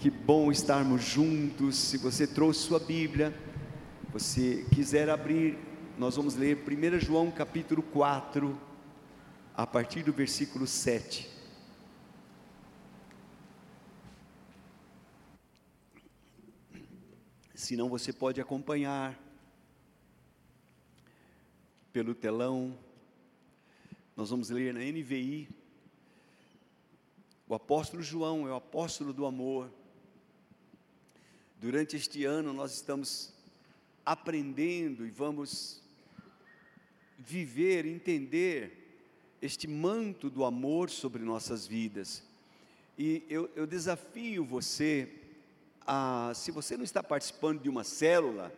Que bom estarmos juntos. Se você trouxe sua Bíblia, você quiser abrir, nós vamos ler 1 João capítulo 4, a partir do versículo 7. Se não, você pode acompanhar pelo telão. Nós vamos ler na NVI. O apóstolo João é o apóstolo do amor. Durante este ano nós estamos aprendendo e vamos viver, entender este manto do amor sobre nossas vidas. E eu, eu desafio você a, se você não está participando de uma célula,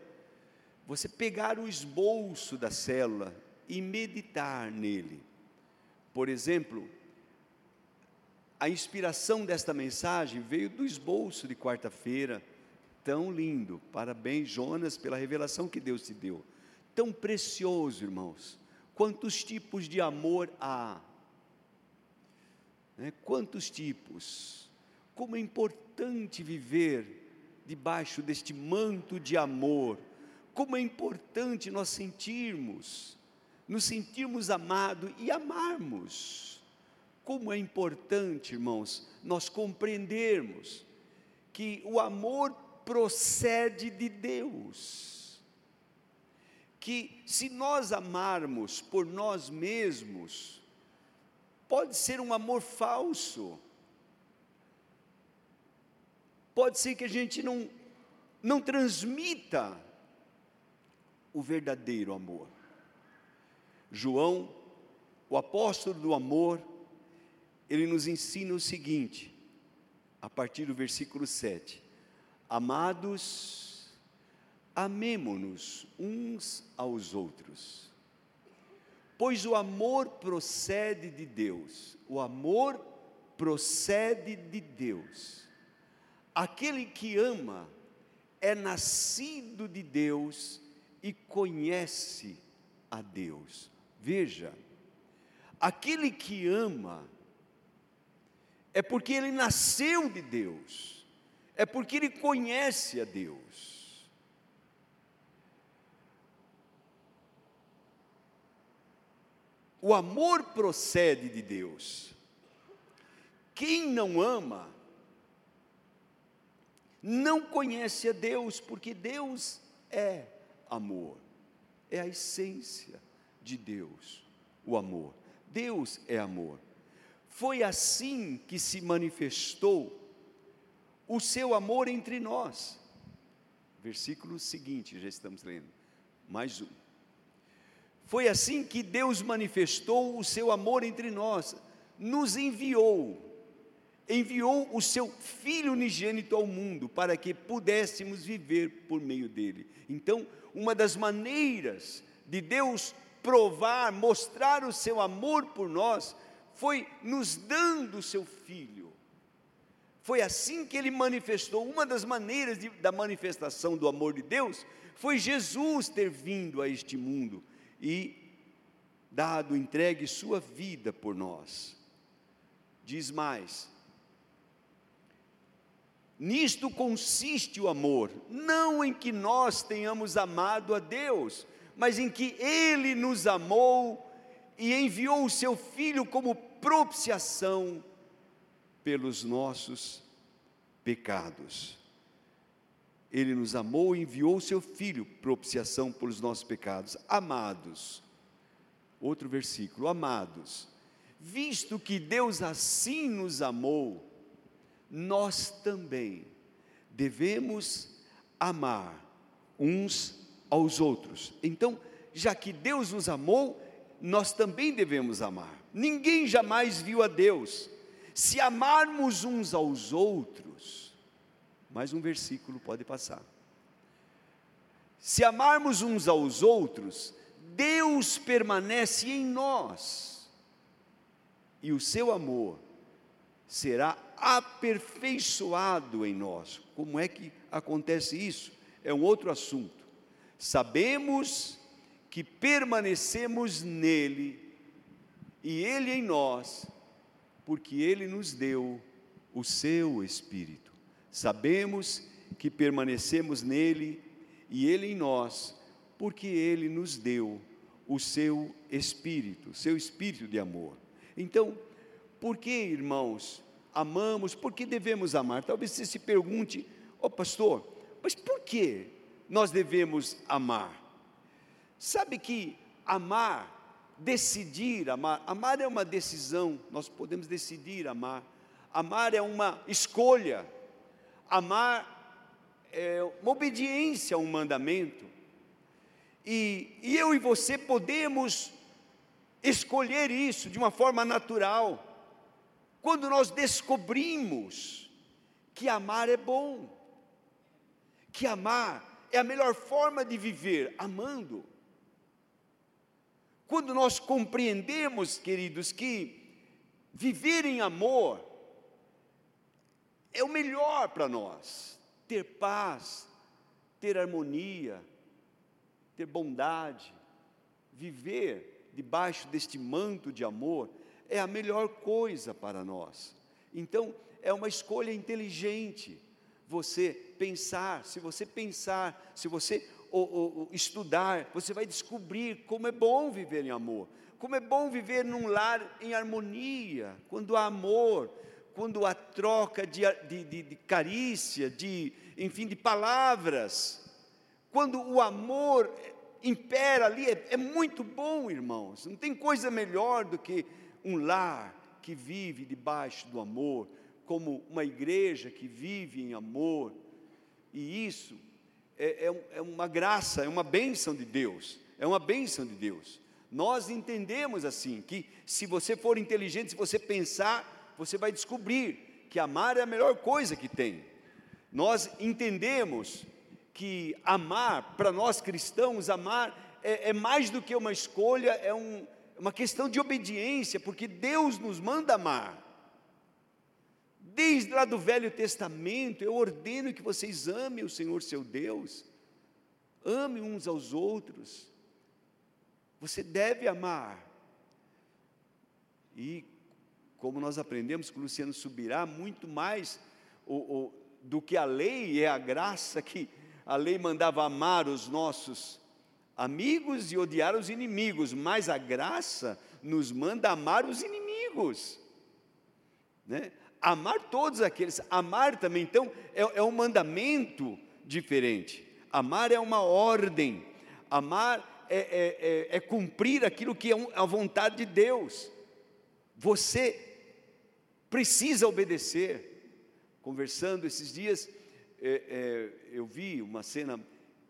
você pegar o esboço da célula e meditar nele. Por exemplo, a inspiração desta mensagem veio do esboço de quarta-feira, tão lindo. Parabéns, Jonas, pela revelação que Deus te deu. Tão precioso, irmãos. Quantos tipos de amor há? Né? Quantos tipos? Como é importante viver debaixo deste manto de amor. Como é importante nós sentirmos, nos sentirmos amados e amarmos. Como é importante, irmãos, nós compreendermos que o amor procede de Deus. Que se nós amarmos por nós mesmos, pode ser um amor falso pode ser que a gente não, não transmita o verdadeiro amor. João, o apóstolo do amor, ele nos ensina o seguinte, a partir do versículo 7: Amados, amemo-nos uns aos outros, pois o amor procede de Deus, o amor procede de Deus. Aquele que ama é nascido de Deus e conhece a Deus. Veja, aquele que ama é porque ele nasceu de Deus, é porque ele conhece a Deus. O amor procede de Deus. Quem não ama, não conhece a Deus, porque Deus é amor, é a essência de Deus, o amor. Deus é amor. Foi assim que se manifestou o seu amor entre nós. Versículo seguinte, já estamos lendo. Mais um. Foi assim que Deus manifestou o seu amor entre nós, nos enviou enviou o seu Filho unigênito ao mundo para que pudéssemos viver por meio dele. Então, uma das maneiras de Deus provar, mostrar o seu amor por nós, foi nos dando o seu Filho. Foi assim que ele manifestou. Uma das maneiras de, da manifestação do amor de Deus foi Jesus ter vindo a este mundo e dado, entregue sua vida por nós. Diz mais: Nisto consiste o amor, não em que nós tenhamos amado a Deus, mas em que Ele nos amou e enviou o Seu Filho como propiciação pelos nossos pecados. Ele nos amou e enviou o Seu Filho, propiciação pelos nossos pecados. Amados, outro versículo, amados, visto que Deus assim nos amou, nós também devemos amar uns aos outros. Então, já que Deus nos amou, nós também devemos amar. Ninguém jamais viu a Deus. Se amarmos uns aos outros, mais um versículo pode passar. Se amarmos uns aos outros, Deus permanece em nós, e o seu amor será aperfeiçoado em nós. Como é que acontece isso? É um outro assunto. Sabemos que permanecemos nele e ele em nós, porque ele nos deu o seu espírito. Sabemos que permanecemos nele e ele em nós, porque ele nos deu o seu espírito, seu espírito de amor. Então, por que, irmãos, amamos? Por que devemos amar? Talvez você se pergunte, ô oh, pastor, mas por que nós devemos amar? Sabe que amar, decidir amar, amar é uma decisão, nós podemos decidir amar. Amar é uma escolha. Amar é uma obediência a um mandamento. E, e eu e você podemos escolher isso de uma forma natural. Quando nós descobrimos que amar é bom, que amar é a melhor forma de viver, amando. Quando nós compreendemos, queridos, que viver em amor é o melhor para nós, ter paz, ter harmonia, ter bondade, viver debaixo deste manto de amor é a melhor coisa para nós. Então, é uma escolha inteligente você pensar, se você pensar, se você ou, ou, estudar, você vai descobrir como é bom viver em amor, como é bom viver num lar em harmonia, quando há amor, quando há troca de, de, de, de carícia, de, enfim, de palavras, quando o amor impera ali, é, é muito bom, irmãos, não tem coisa melhor do que um lar que vive debaixo do amor, como uma igreja que vive em amor, e isso é, é, é, uma graça, é uma bênção de Deus, é uma bênção de Deus. Nós entendemos assim, que se você for inteligente, se você pensar, você vai descobrir que amar é a melhor coisa que tem. Nós entendemos que amar, para nós cristãos, amar é, é, mais do que uma escolha, é um, uma questão de obediência, porque Deus nos manda amar. Desde lá do Velho Testamento, eu ordeno que vocês amem o Senhor seu Deus, amem uns aos outros. Você deve amar. E como nós aprendemos com Luciano Subirá, muito mais o, o, do que a lei é a graça que a lei mandava amar os nossos amigos e odiar os inimigos, mas a graça nos manda amar os inimigos, né? Amar todos aqueles, amar também, então, é, é um mandamento diferente. Amar é uma ordem, amar é, é, é, é cumprir aquilo que é a vontade de Deus. Você precisa obedecer. Conversando esses dias, é, é, eu vi uma cena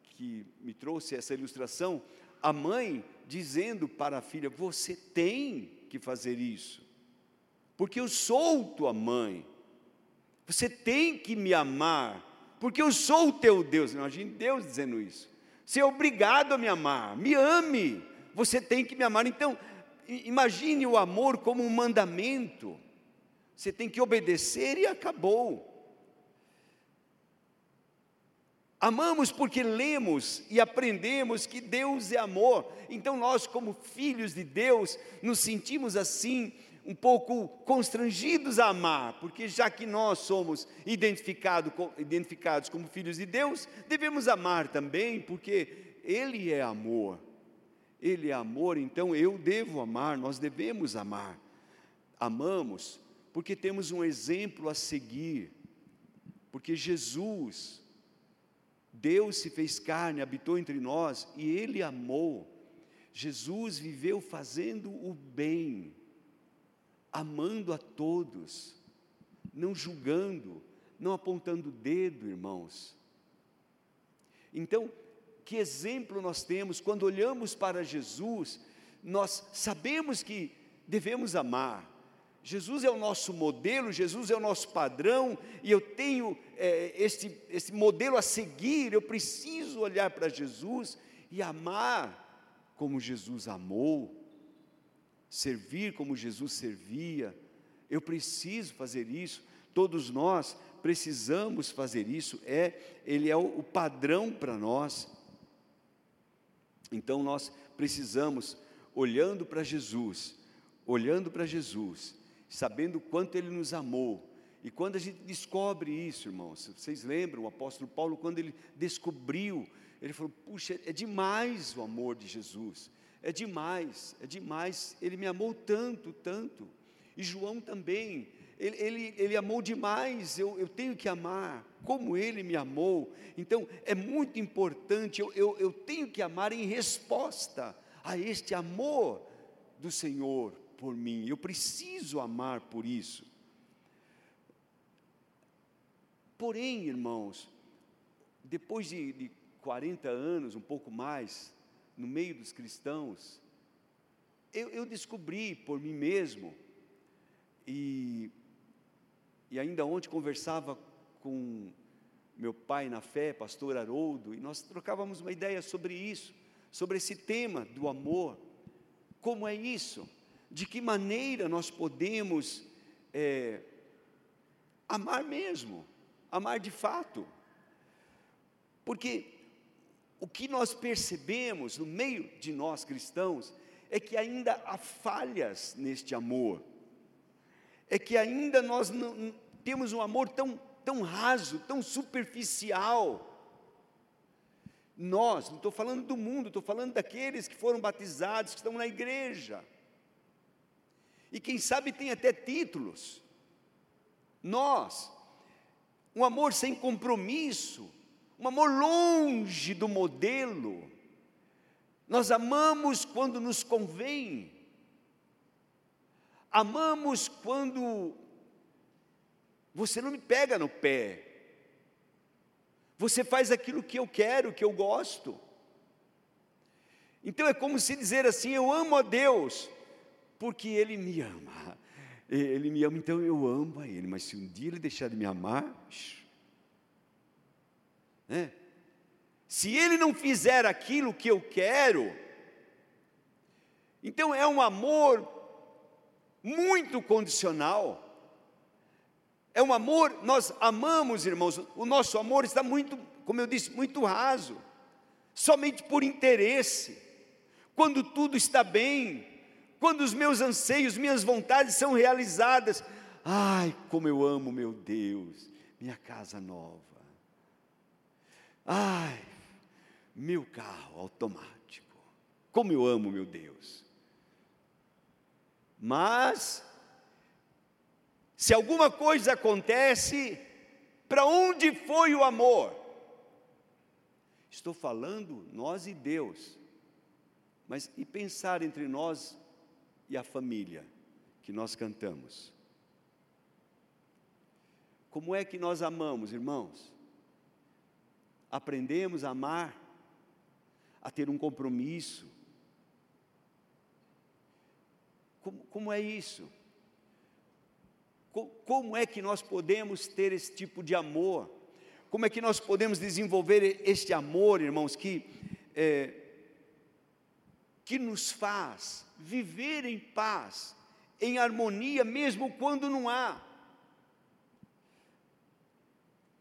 que me trouxe essa ilustração, a mãe dizendo para a filha: Você tem que fazer isso, porque eu sou tua mãe, você tem que me amar, porque eu sou o teu Deus. Imagine Deus dizendo isso. Você é obrigado a me amar, me ame, você tem que me amar. Então, imagine o amor como um mandamento, você tem que obedecer e acabou. Amamos porque lemos e aprendemos que Deus é amor. Então nós, como filhos de Deus, nos sentimos assim um pouco constrangidos a amar, porque já que nós somos identificado, identificados como filhos de Deus, devemos amar também, porque Ele é amor. Ele é amor, então eu devo amar, nós devemos amar. Amamos porque temos um exemplo a seguir, porque Jesus Deus se fez carne, habitou entre nós e Ele amou. Jesus viveu fazendo o bem, amando a todos, não julgando, não apontando o dedo, irmãos. Então, que exemplo nós temos? Quando olhamos para Jesus, nós sabemos que devemos amar, Jesus é o nosso modelo, Jesus é o nosso padrão, e eu tenho é, este, este modelo a seguir, eu preciso olhar para Jesus e amar como Jesus amou, servir como Jesus servia, eu preciso fazer isso, todos nós precisamos fazer isso, é, Ele é o, o padrão para nós. Então nós precisamos, olhando para Jesus, olhando para Jesus, sabendo quanto Ele nos amou. E quando a gente descobre isso, irmãos, vocês lembram o apóstolo Paulo, quando ele descobriu, ele falou: puxa, é demais o amor de Jesus, é demais, é demais, ele me amou tanto, tanto. E João também, ele, ele, ele amou demais, eu, eu tenho que amar, como ele me amou. Então, é muito importante, eu, eu, eu tenho que amar em resposta a este amor do Senhor por mim, eu preciso amar por isso. Porém, irmãos, depois de, de 40 anos, um pouco mais, no meio dos cristãos, eu, eu descobri por mim mesmo, e, e ainda ontem conversava com meu pai na fé, pastor Haroldo, e nós trocávamos uma ideia sobre isso, sobre esse tema do amor. Como é isso? De que maneira nós podemos é, amar mesmo? amar de fato. Porque o que nós percebemos no meio de nós cristãos é que ainda há falhas neste amor, é que ainda nós não, temos um amor tão, tão raso, tão superficial. Nós, não estou falando do mundo, estou falando daqueles que foram batizados, que estão na igreja, e quem sabe tem até títulos. Nós, um amor sem compromisso, um amor longe do modelo. Nós amamos quando nos convém, amamos quando você não me pega no pé, você faz aquilo que eu quero, que eu gosto. Então é como se dizer assim: eu amo a Deus, porque Ele me ama. Ele me ama, então eu amo a Ele, mas se um dia Ele deixar de me amar, né? se Ele não fizer aquilo que eu quero, então é um amor muito condicional. É um amor, nós amamos, irmãos, o nosso amor está muito, como eu disse, muito raso, somente por interesse. Quando tudo está bem, quando os meus anseios, minhas vontades são realizadas. Ai, como eu amo, meu Deus, minha casa nova. Ai, meu carro automático. Como eu amo, meu Deus. Mas, se alguma coisa acontece, para onde foi o amor? Estou falando nós e Deus. Mas e pensar entre nós e a família que nós cantamos. Como é que nós amamos, irmãos? Aprendemos a amar, a ter um compromisso. Como, como é isso? Como é que nós podemos ter esse tipo de amor? Como é que nós podemos desenvolver este amor, irmãos, que, é, que nos faz viver em paz, em harmonia, mesmo quando não há,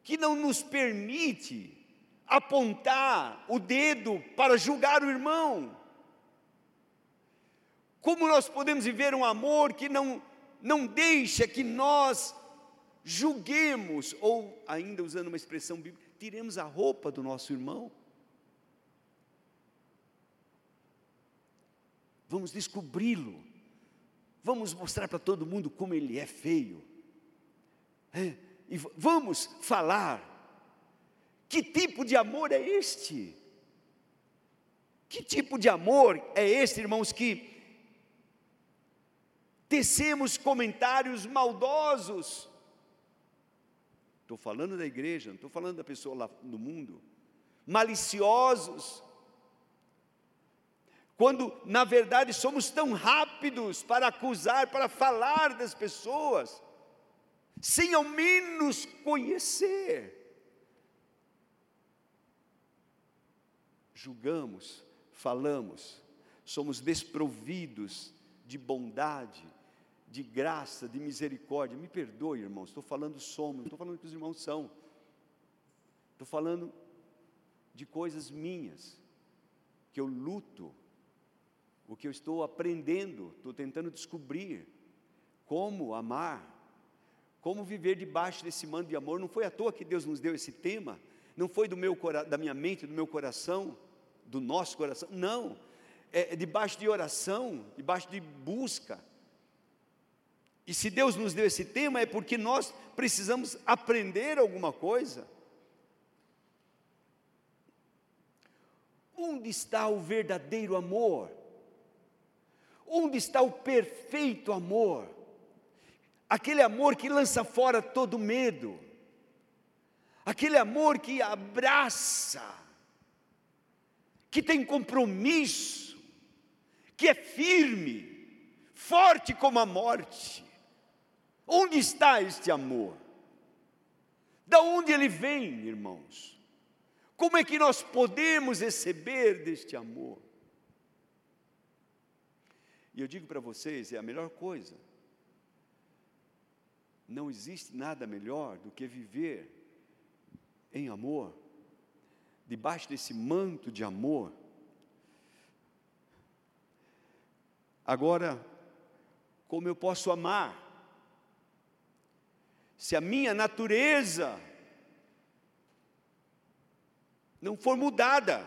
que não nos permite apontar o dedo para julgar o irmão. Como nós podemos viver um amor que não, não deixa que nós julguemos, ou ainda usando uma expressão bíblica, tiremos a roupa do nosso irmão? vamos descobri-lo, vamos mostrar para todo mundo como ele é feio, é, e vamos falar. Que tipo de amor é este? Que tipo de amor é este, irmãos, que tecemos comentários maldosos? Estou falando da igreja, não estou falando da pessoa lá no mundo. Maliciosos, quando na verdade somos tão rápidos para acusar, para falar das pessoas, sem ao menos conhecer. Julgamos, falamos, somos desprovidos de bondade, de graça, de misericórdia. Me perdoe, irmãos, estou falando somos, não estou falando que os irmãos são. Estou falando de coisas minhas, que eu luto o que eu estou aprendendo, estou tentando descobrir como amar, Como viver debaixo desse mando de amor? Não foi à toa que Deus nos deu esse tema, não foi do meu da minha mente, do meu coração, do nosso coração, não. É, é debaixo de oração, debaixo de busca. E se Deus nos deu esse tema é porque nós precisamos aprender alguma coisa. Onde está o verdadeiro amor? Onde está o perfeito amor? Aquele amor que lança fora todo medo, aquele amor que abraça, que tem compromisso, que é firme, forte como a morte. Onde está este amor? Da onde ele vem, irmãos? Como é que nós podemos receber deste amor? E eu digo para vocês, é a melhor coisa. Não existe nada melhor do que viver em amor, debaixo desse manto de amor. Agora, como eu posso amar? Se a minha natureza não for mudada,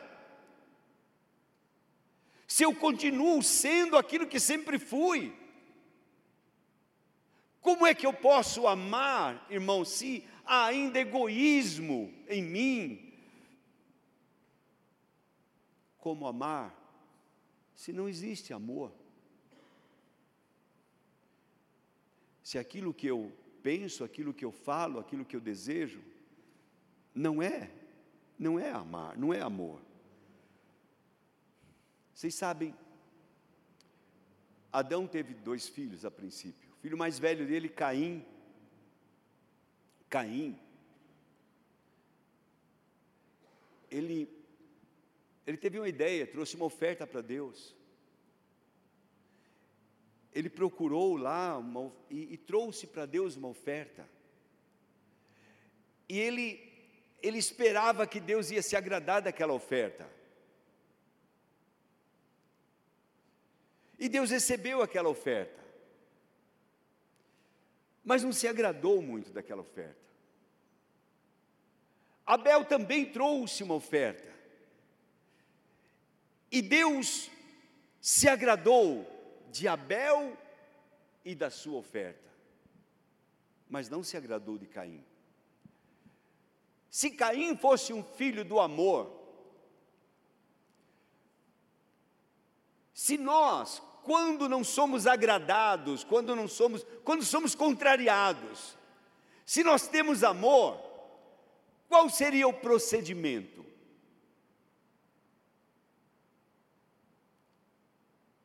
se eu continuo sendo aquilo que sempre fui, como é que eu posso amar, irmão, se há ainda egoísmo em mim? Como amar se não existe amor? Se aquilo que eu penso, aquilo que eu falo, aquilo que eu desejo, não é, não é amar, não é amor. Vocês sabem, Adão teve dois filhos a princípio. O filho mais velho dele, Caim. Caim. Ele, ele teve uma ideia, trouxe uma oferta para Deus ele procurou lá uma, e, e trouxe para Deus uma oferta. E ele, ele esperava que Deus ia se agradar daquela oferta. E Deus recebeu aquela oferta. Mas não se agradou muito daquela oferta. Abel também trouxe uma oferta. E Deus se agradou de Abel e da sua oferta, mas não se agradou de Caim. Se Caim fosse um filho do amor, se nós, quando não somos agradados, quando não somos, quando somos contrariados, se nós temos amor, qual seria o procedimento?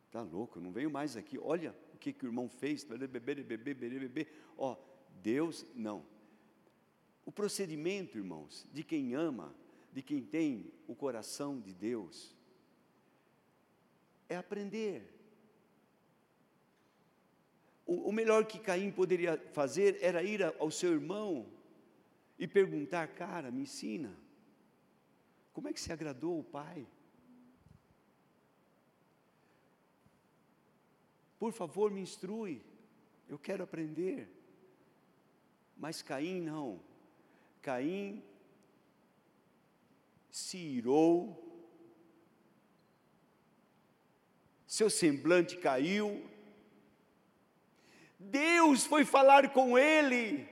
Está louco, não veio mais aqui. Olha o que, que o irmão fez. Beber, beber, beber, beber. Ó, Deus, não. O procedimento, irmãos, de quem ama, de quem tem o coração de Deus, é aprender. O, o melhor que Caim poderia fazer era ir ao seu irmão e perguntar: cara, me ensina. Como é que se agradou o pai? Por favor, me instrui. Eu quero aprender. Mas Caim não. Caim se irou, seu semblante caiu. Deus foi falar com ele.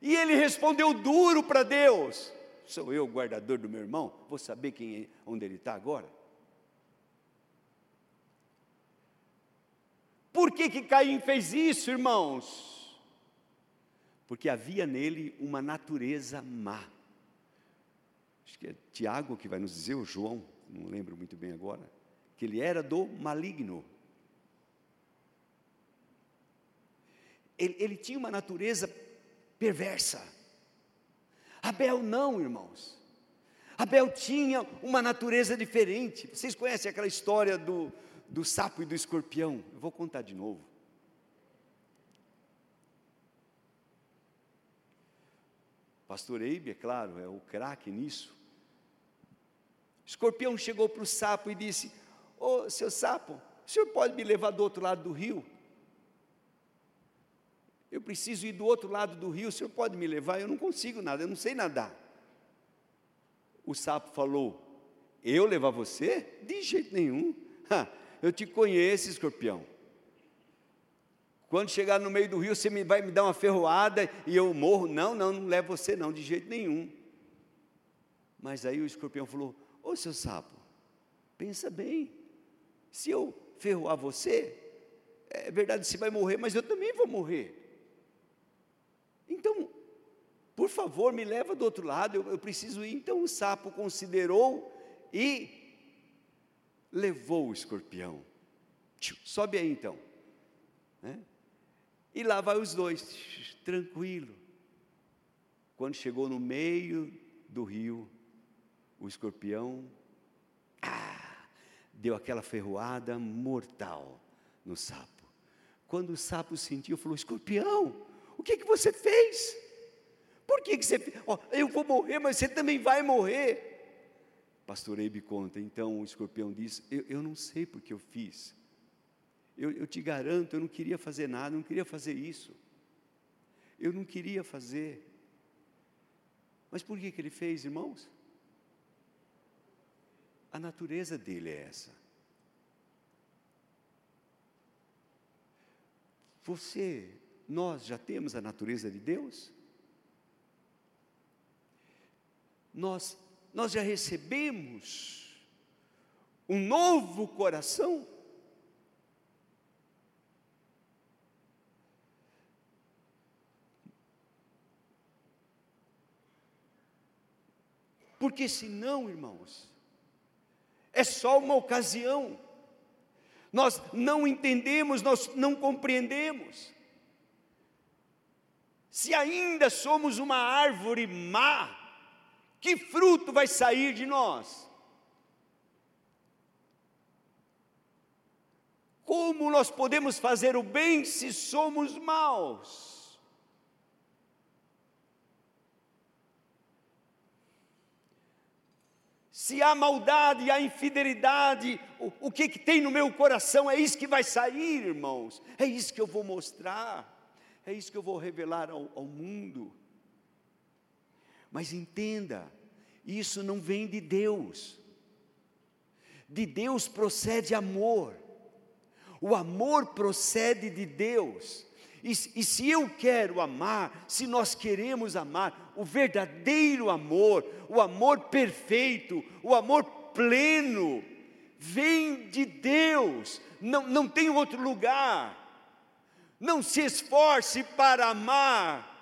E ele respondeu duro para Deus: Sou eu o guardador do meu irmão? Vou saber quem, é, onde ele está agora? Por que, que Caim fez isso, irmãos? Porque havia nele uma natureza má. Acho que é Tiago que vai nos dizer, ou João, não lembro muito bem agora, que ele era do maligno. Ele, ele tinha uma natureza perversa. Abel não, irmãos. Abel tinha uma natureza diferente. Vocês conhecem aquela história do, do sapo e do escorpião. Eu vou contar de novo. Pastor Eibe, é claro, é o craque nisso. O escorpião chegou para o sapo e disse: Ô oh, seu sapo, o senhor pode me levar do outro lado do rio? Eu preciso ir do outro lado do rio, o senhor pode me levar? Eu não consigo nada, eu não sei nadar. O sapo falou: Eu levar você? De jeito nenhum. eu te conheço, escorpião. Quando chegar no meio do rio, você me, vai me dar uma ferroada e eu morro. Não, não, não levo você não, de jeito nenhum. Mas aí o escorpião falou: Ô seu sapo, pensa bem, se eu ferroar você, é verdade, você vai morrer, mas eu também vou morrer. Então, por favor, me leva do outro lado, eu, eu preciso ir. Então o sapo considerou e levou o escorpião. Sobe aí então. Né? E lá vai os dois, tranquilo. Quando chegou no meio do rio, o escorpião ah, deu aquela ferroada mortal no sapo. Quando o sapo sentiu, falou: Escorpião, o que, que você fez? Por que, que você? Oh, eu vou morrer, mas você também vai morrer. Pastor Eibe conta, então o escorpião disse: Eu, eu não sei porque eu fiz, eu, eu te garanto, eu não queria fazer nada, não queria fazer isso. Eu não queria fazer. Mas por que, que ele fez, irmãos? A natureza dele é essa. Você, nós já temos a natureza de Deus? Nós, nós já recebemos um novo coração? Porque senão, irmãos, é só uma ocasião. Nós não entendemos, nós não compreendemos. Se ainda somos uma árvore má, que fruto vai sair de nós? Como nós podemos fazer o bem se somos maus? se há maldade, há infidelidade, o, o que, que tem no meu coração, é isso que vai sair, irmãos, é isso que eu vou mostrar, é isso que eu vou revelar ao, ao mundo. Mas entenda, isso não vem de Deus, de Deus procede amor, o amor procede de Deus, e, e, se eu quero amar, se nós queremos amar, o verdadeiro amor, o amor perfeito, o amor pleno, vem de Deus, não, não tem outro lugar. Não se esforce para amar.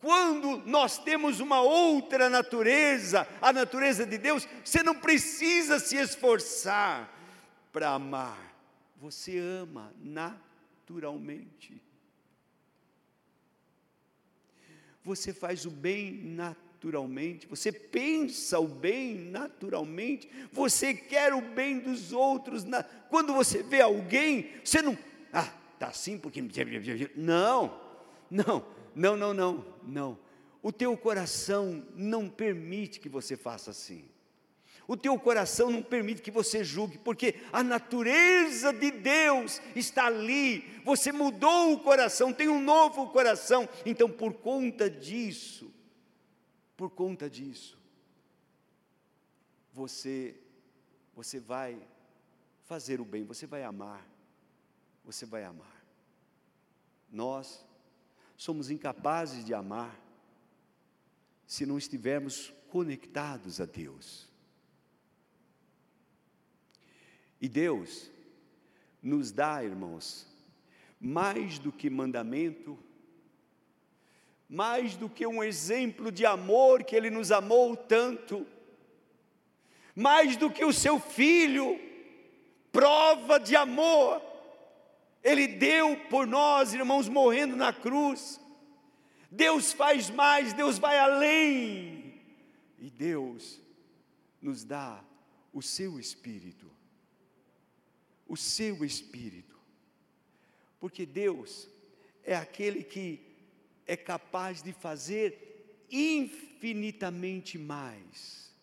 Quando nós temos uma outra natureza, a natureza de Deus, você não precisa se esforçar para amar. Você ama naturalmente. Você faz o bem naturalmente, você pensa o bem naturalmente, você quer o bem dos outros. Quando você vê alguém, você não, ah, tá assim porque. Não, não, não, não, não, não. O teu coração não permite que você faça assim. O teu coração não permite que você julgue, porque a natureza de Deus está ali. Você mudou o coração, tem um novo coração. Então, por conta disso, por conta disso, você você vai fazer o bem, você vai amar. Você vai amar. Nós somos incapazes de amar se não estivermos conectados a Deus. E Deus nos dá, irmãos, mais do que mandamento, mais do que um exemplo de amor que Ele nos amou tanto, mais do que o seu filho, prova de amor, Ele deu por nós, irmãos, morrendo na cruz. Deus faz mais, Deus vai além, e Deus nos dá o seu Espírito o seu espírito. Porque Deus é aquele que é capaz de fazer infinitamente mais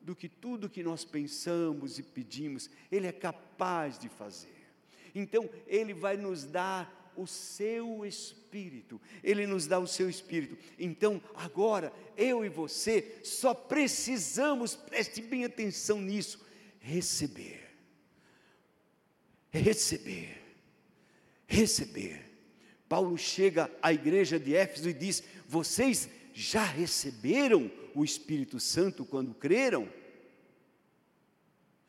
do que tudo que nós pensamos e pedimos, Ele é capaz de fazer. Então, Ele vai nos dar o seu espírito. Ele nos dá o seu espírito. Então, agora, eu e você só precisamos, preste bem atenção nisso, receber. Receber. Receber. Paulo chega à igreja de Éfeso e diz: Vocês já receberam o Espírito Santo quando creram?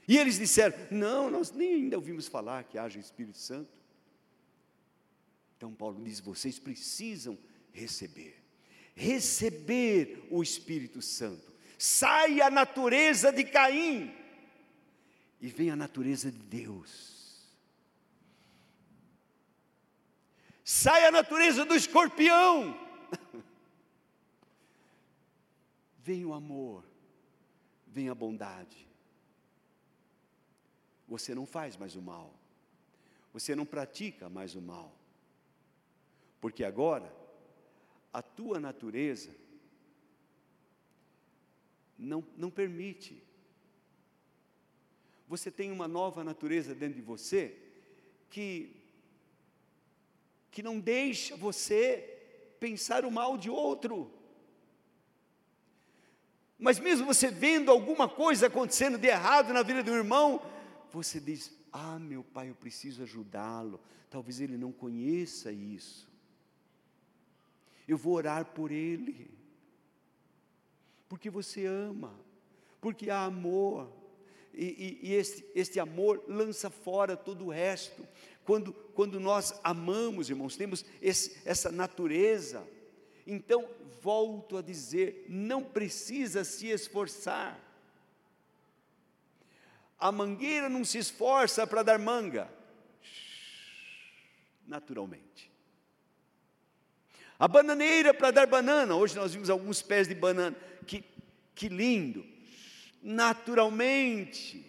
E eles disseram: Não, nós nem ainda ouvimos falar que haja Espírito Santo. Então Paulo diz: Vocês precisam receber, receber o Espírito Santo. Sai a natureza de Caim e vem a natureza de Deus. Sai a natureza do escorpião. vem o amor, vem a bondade você não faz mais o mal. Você não pratica mais o mal. Porque agora, a tua natureza não, não permite. Você tem uma nova natureza dentro de você que, que não deixa você pensar o mal de outro. Mas mesmo você vendo alguma coisa acontecendo de errado na vida do irmão, você diz: Ah, meu pai, eu preciso ajudá-lo. Talvez ele não conheça isso. Eu vou orar por ele. Porque você ama, porque há amor. E, e, e este, este amor lança fora todo o resto. Quando, quando nós amamos, irmãos, temos esse, essa natureza. Então, volto a dizer: não precisa se esforçar. A mangueira não se esforça para dar manga, naturalmente. A bananeira para dar banana, hoje nós vimos alguns pés de banana, que, que lindo, naturalmente,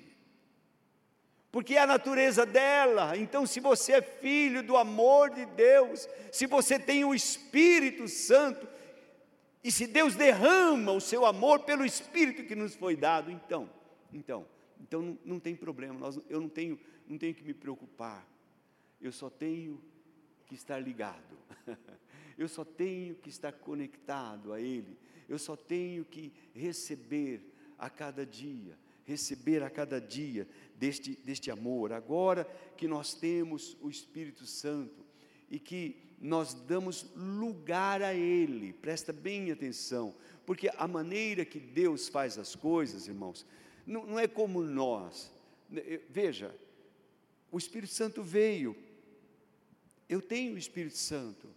porque é a natureza dela. Então, se você é filho do amor de Deus, se você tem o Espírito Santo, e se Deus derrama o seu amor pelo Espírito que nos foi dado, então, então, então não, não tem problema, nós, eu não tenho, não tenho que me preocupar, eu só tenho que estar ligado, eu só tenho que estar conectado a Ele, eu só tenho que receber a cada dia, receber a cada dia deste, deste amor. Agora que nós temos o Espírito Santo e que nós damos lugar a Ele, presta bem atenção, porque a maneira que Deus faz as coisas, irmãos, não, não é como nós. Veja, o Espírito Santo veio, eu tenho o Espírito Santo,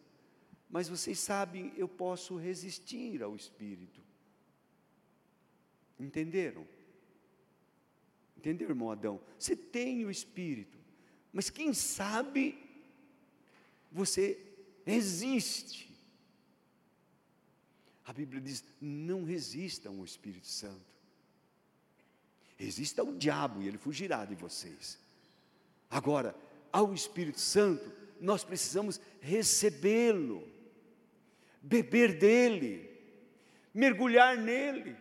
mas vocês sabem, eu posso resistir ao Espírito. Entenderam? Entendeu, irmão Adão? Você tem o Espírito, mas quem sabe você resiste. A Bíblia diz: não resistam ao Espírito Santo. Resista ao diabo e ele fugirá de vocês. Agora, ao Espírito Santo, nós precisamos recebê-lo, beber dele, mergulhar nele,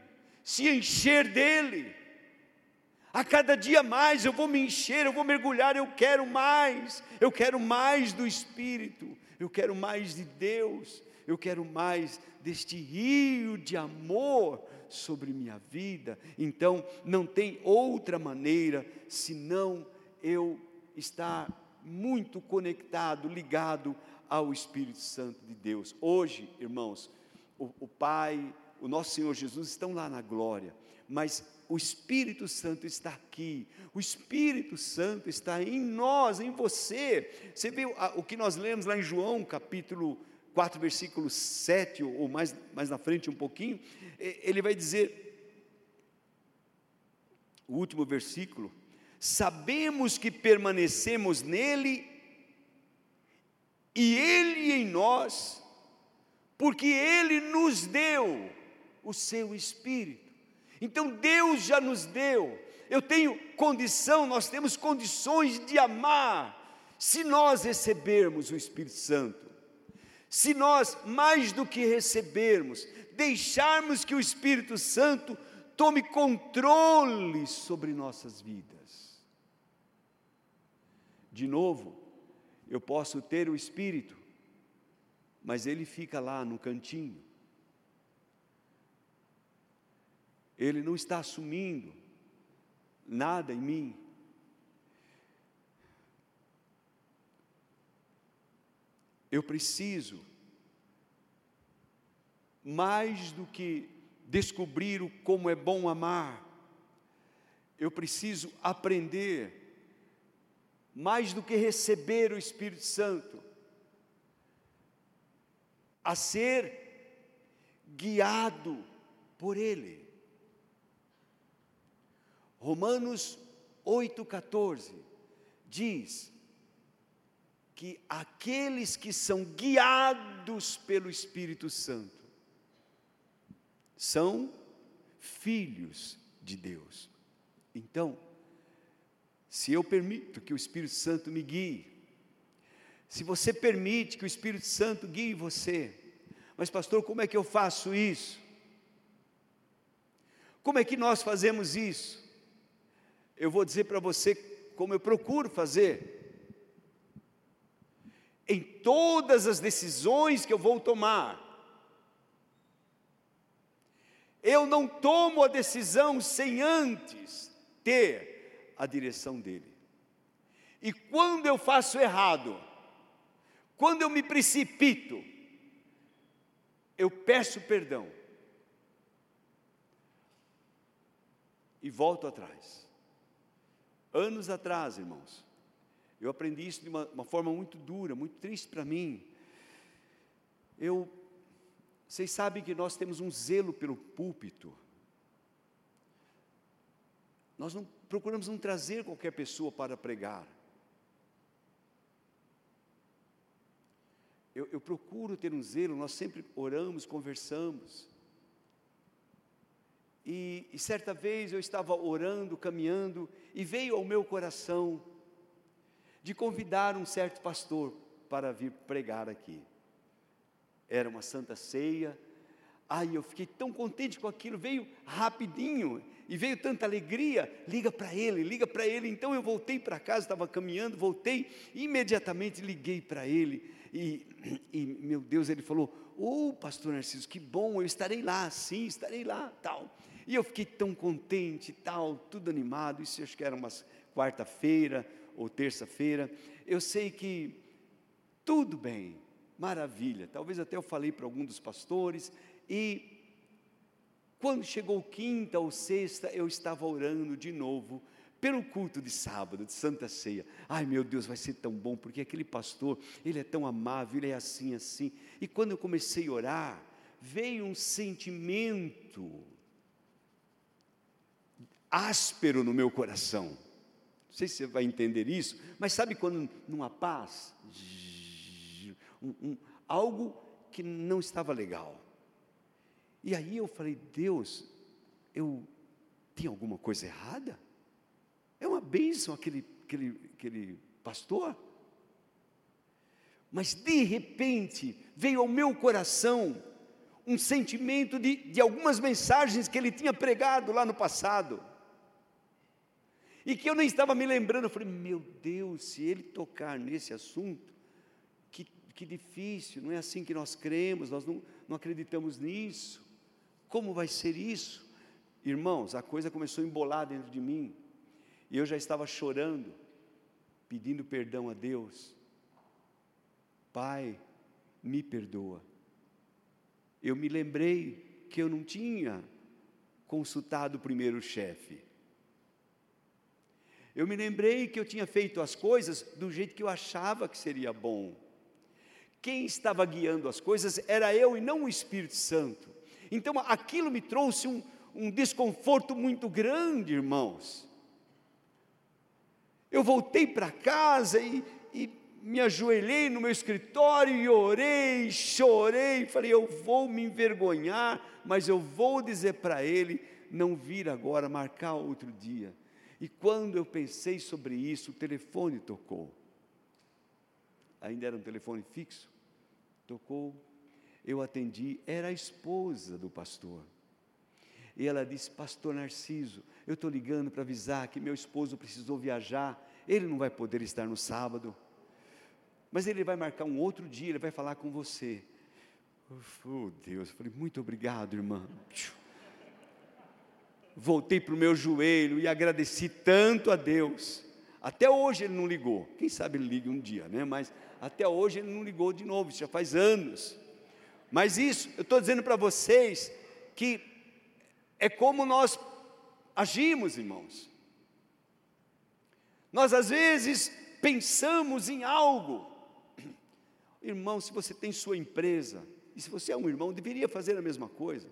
se encher dele. A cada dia mais eu vou me encher, eu vou mergulhar, eu quero mais, eu quero mais do Espírito, eu quero mais de Deus, eu quero mais deste rio de amor sobre minha vida. Então, não tem outra maneira senão eu estar muito conectado, ligado ao Espírito Santo de Deus. Hoje, irmãos, o, o Pai, o nosso Senhor Jesus estão lá na glória, mas o Espírito Santo está aqui, o Espírito Santo está em nós, em você. Você viu o que nós lemos lá em João, capítulo 4, versículo 7, ou mais, mais na frente um pouquinho, ele vai dizer, o último versículo, sabemos que permanecemos nele e ele em nós, porque ele nos deu o seu espírito. Então Deus já nos deu. Eu tenho condição, nós temos condições de amar, se nós recebermos o Espírito Santo. Se nós, mais do que recebermos, deixarmos que o Espírito Santo tome controle sobre nossas vidas. De novo, Eu posso ter o Espírito, mas ele fica lá no cantinho. Ele não está assumindo nada em mim. Eu preciso, mais do que descobrir o como é bom amar, eu preciso aprender, mais do que receber o Espírito Santo, a ser guiado por Ele. Romanos 8,14 diz que aqueles que são guiados pelo Espírito Santo são filhos de Deus. Então, se eu permito que o Espírito Santo me guie, se você permite que o Espírito Santo guie você, mas pastor, como é que eu faço isso? Como é que nós fazemos isso? Eu vou dizer para você como eu procuro fazer. Em todas as decisões que eu vou tomar, eu não tomo a decisão sem antes ter a direção dele. E quando eu faço errado, quando eu me precipito, eu peço perdão e volto atrás. Anos atrás, irmãos, eu aprendi isso de uma, uma forma muito dura, muito triste para mim. Eu, vocês sabem que nós temos um zelo pelo púlpito. Nós não procuramos não trazer qualquer pessoa para pregar. Eu, eu procuro ter um zelo, nós sempre oramos, conversamos. E, e certa vez eu estava orando, caminhando, e veio ao meu coração de convidar um certo pastor para vir pregar aqui. Era uma santa ceia. Ai, eu fiquei tão contente com aquilo, veio rapidinho e veio tanta alegria. Liga para ele, liga para ele. Então eu voltei para casa, estava caminhando, voltei, imediatamente liguei para ele. E, e, meu Deus, ele falou: Ô oh, pastor Narciso, que bom, eu estarei lá, sim, estarei lá, tal. E eu fiquei tão contente, tal, tudo animado. Isso acho que era uma quarta-feira ou terça-feira. Eu sei que tudo bem, maravilha. Talvez até eu falei para algum dos pastores. E quando chegou quinta ou sexta, eu estava orando de novo pelo culto de sábado, de Santa Ceia. Ai meu Deus, vai ser tão bom, porque aquele pastor, ele é tão amável, ele é assim, assim. E quando eu comecei a orar, veio um sentimento áspero no meu coração. Não sei se você vai entender isso, mas sabe quando numa paz, um, um, algo que não estava legal. E aí eu falei, Deus, eu tenho alguma coisa errada? É uma bênção aquele, aquele, aquele pastor. Mas de repente veio ao meu coração um sentimento de, de algumas mensagens que ele tinha pregado lá no passado e que eu nem estava me lembrando. Eu falei, meu Deus, se ele tocar nesse assunto, que, que difícil, não é assim que nós cremos, nós não, não acreditamos nisso. Como vai ser isso? Irmãos, a coisa começou a embolar dentro de mim, e eu já estava chorando, pedindo perdão a Deus. Pai, me perdoa. Eu me lembrei que eu não tinha consultado o primeiro chefe. Eu me lembrei que eu tinha feito as coisas do jeito que eu achava que seria bom. Quem estava guiando as coisas era eu e não o Espírito Santo. Então aquilo me trouxe um, um desconforto muito grande, irmãos. Eu voltei para casa e, e me ajoelhei no meu escritório e orei, chorei, falei: eu vou me envergonhar, mas eu vou dizer para ele não vir agora, marcar outro dia. E quando eu pensei sobre isso, o telefone tocou. Ainda era um telefone fixo. Tocou, eu atendi, era a esposa do pastor. E ela disse: Pastor Narciso, eu estou ligando para avisar que meu esposo precisou viajar, ele não vai poder estar no sábado. Mas ele vai marcar um outro dia, ele vai falar com você. Oh Deus, eu falei, muito obrigado, irmã. Voltei para o meu joelho e agradeci tanto a Deus. Até hoje ele não ligou. Quem sabe ele ligue um dia, né? Mas até hoje ele não ligou de novo, isso já faz anos. Mas isso, eu estou dizendo para vocês que é como nós agimos, irmãos. Nós às vezes pensamos em algo. Irmão, se você tem sua empresa, e se você é um irmão, deveria fazer a mesma coisa.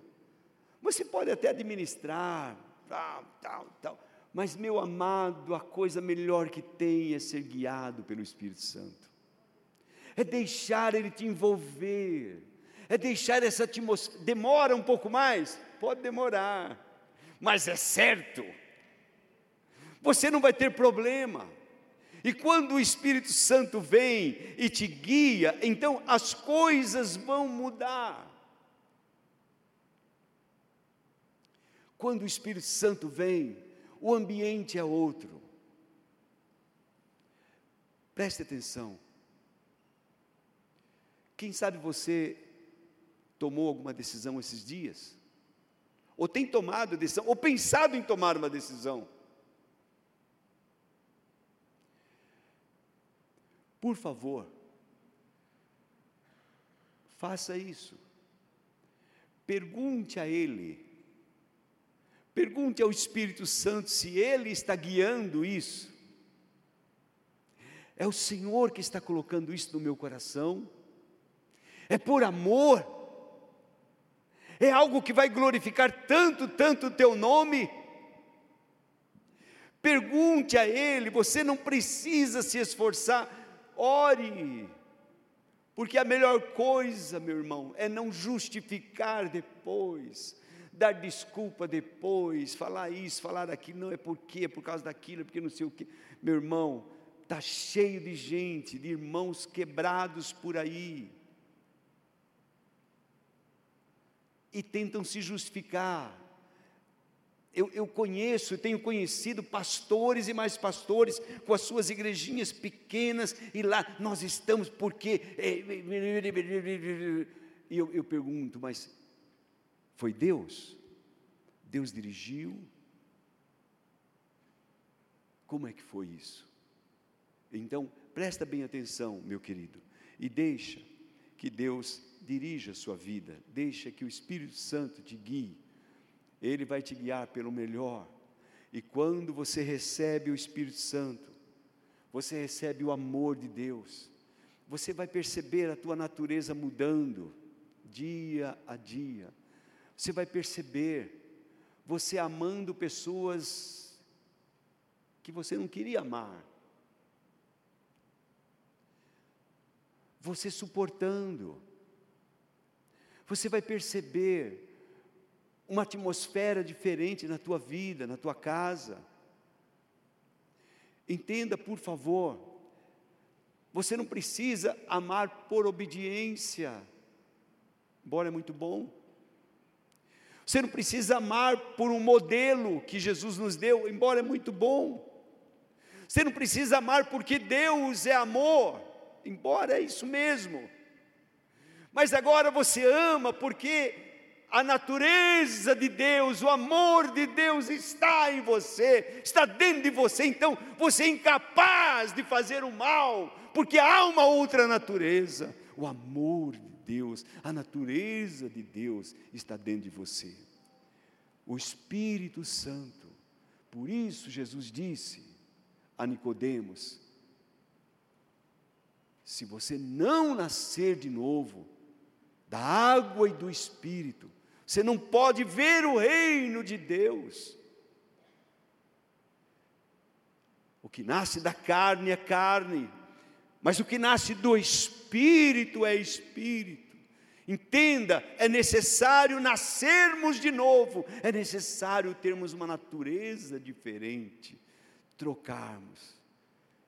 Você pode até administrar, tal, tal, tal. Mas, meu amado, a coisa melhor que tem é ser guiado pelo Espírito Santo, é deixar Ele te envolver, é deixar essa atmosfera. Demora um pouco mais? Pode demorar, mas é certo, você não vai ter problema. E quando o Espírito Santo vem e te guia, então as coisas vão mudar. Quando o Espírito Santo vem, o ambiente é outro. Preste atenção. Quem sabe você tomou alguma decisão esses dias? Ou tem tomado decisão, ou pensado em tomar uma decisão? Por favor, faça isso. Pergunte a Ele Pergunte ao Espírito Santo se ele está guiando isso. É o Senhor que está colocando isso no meu coração. É por amor. É algo que vai glorificar tanto, tanto o teu nome. Pergunte a Ele, você não precisa se esforçar, ore, porque a melhor coisa, meu irmão, é não justificar depois, dar desculpa depois, falar isso, falar aquilo, não é porque, é por causa daquilo, é porque não sei o que. Meu irmão, está cheio de gente, de irmãos quebrados por aí. E tentam se justificar. Eu, eu conheço, tenho conhecido pastores e mais pastores com as suas igrejinhas pequenas, e lá nós estamos porque. E eu, eu pergunto, mas foi Deus? Deus dirigiu? Como é que foi isso? Então, presta bem atenção, meu querido, e deixa que Deus dirija a sua vida, deixa que o Espírito Santo te guie, ele vai te guiar pelo melhor. E quando você recebe o Espírito Santo, você recebe o amor de Deus, você vai perceber a tua natureza mudando dia a dia você vai perceber você amando pessoas que você não queria amar. Você suportando. Você vai perceber uma atmosfera diferente na tua vida, na tua casa. Entenda, por favor, você não precisa amar por obediência, embora é muito bom. Você não precisa amar por um modelo que Jesus nos deu, embora é muito bom. Você não precisa amar porque Deus é amor, embora é isso mesmo. Mas agora você ama porque a natureza de Deus, o amor de Deus está em você, está dentro de você, então você é incapaz de fazer o mal, porque há uma outra natureza, o amor de Deus, a natureza de Deus está dentro de você. O Espírito Santo. Por isso Jesus disse a Nicodemos: se você não nascer de novo da água e do Espírito, você não pode ver o reino de Deus. O que nasce da carne é carne, mas o que nasce do Espírito é Espírito. Entenda, é necessário nascermos de novo, é necessário termos uma natureza diferente, trocarmos,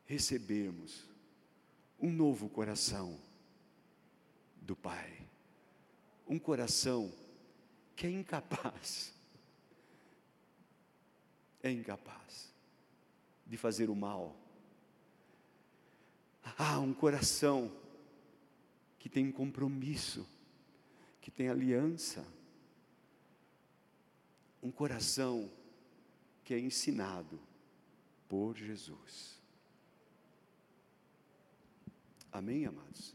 recebermos um novo coração do Pai, um coração que é incapaz, é incapaz de fazer o mal Ah, um coração que tem compromisso, que tem aliança. Um coração que é ensinado por Jesus. Amém, amados?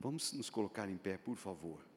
Vamos nos colocar em pé, por favor.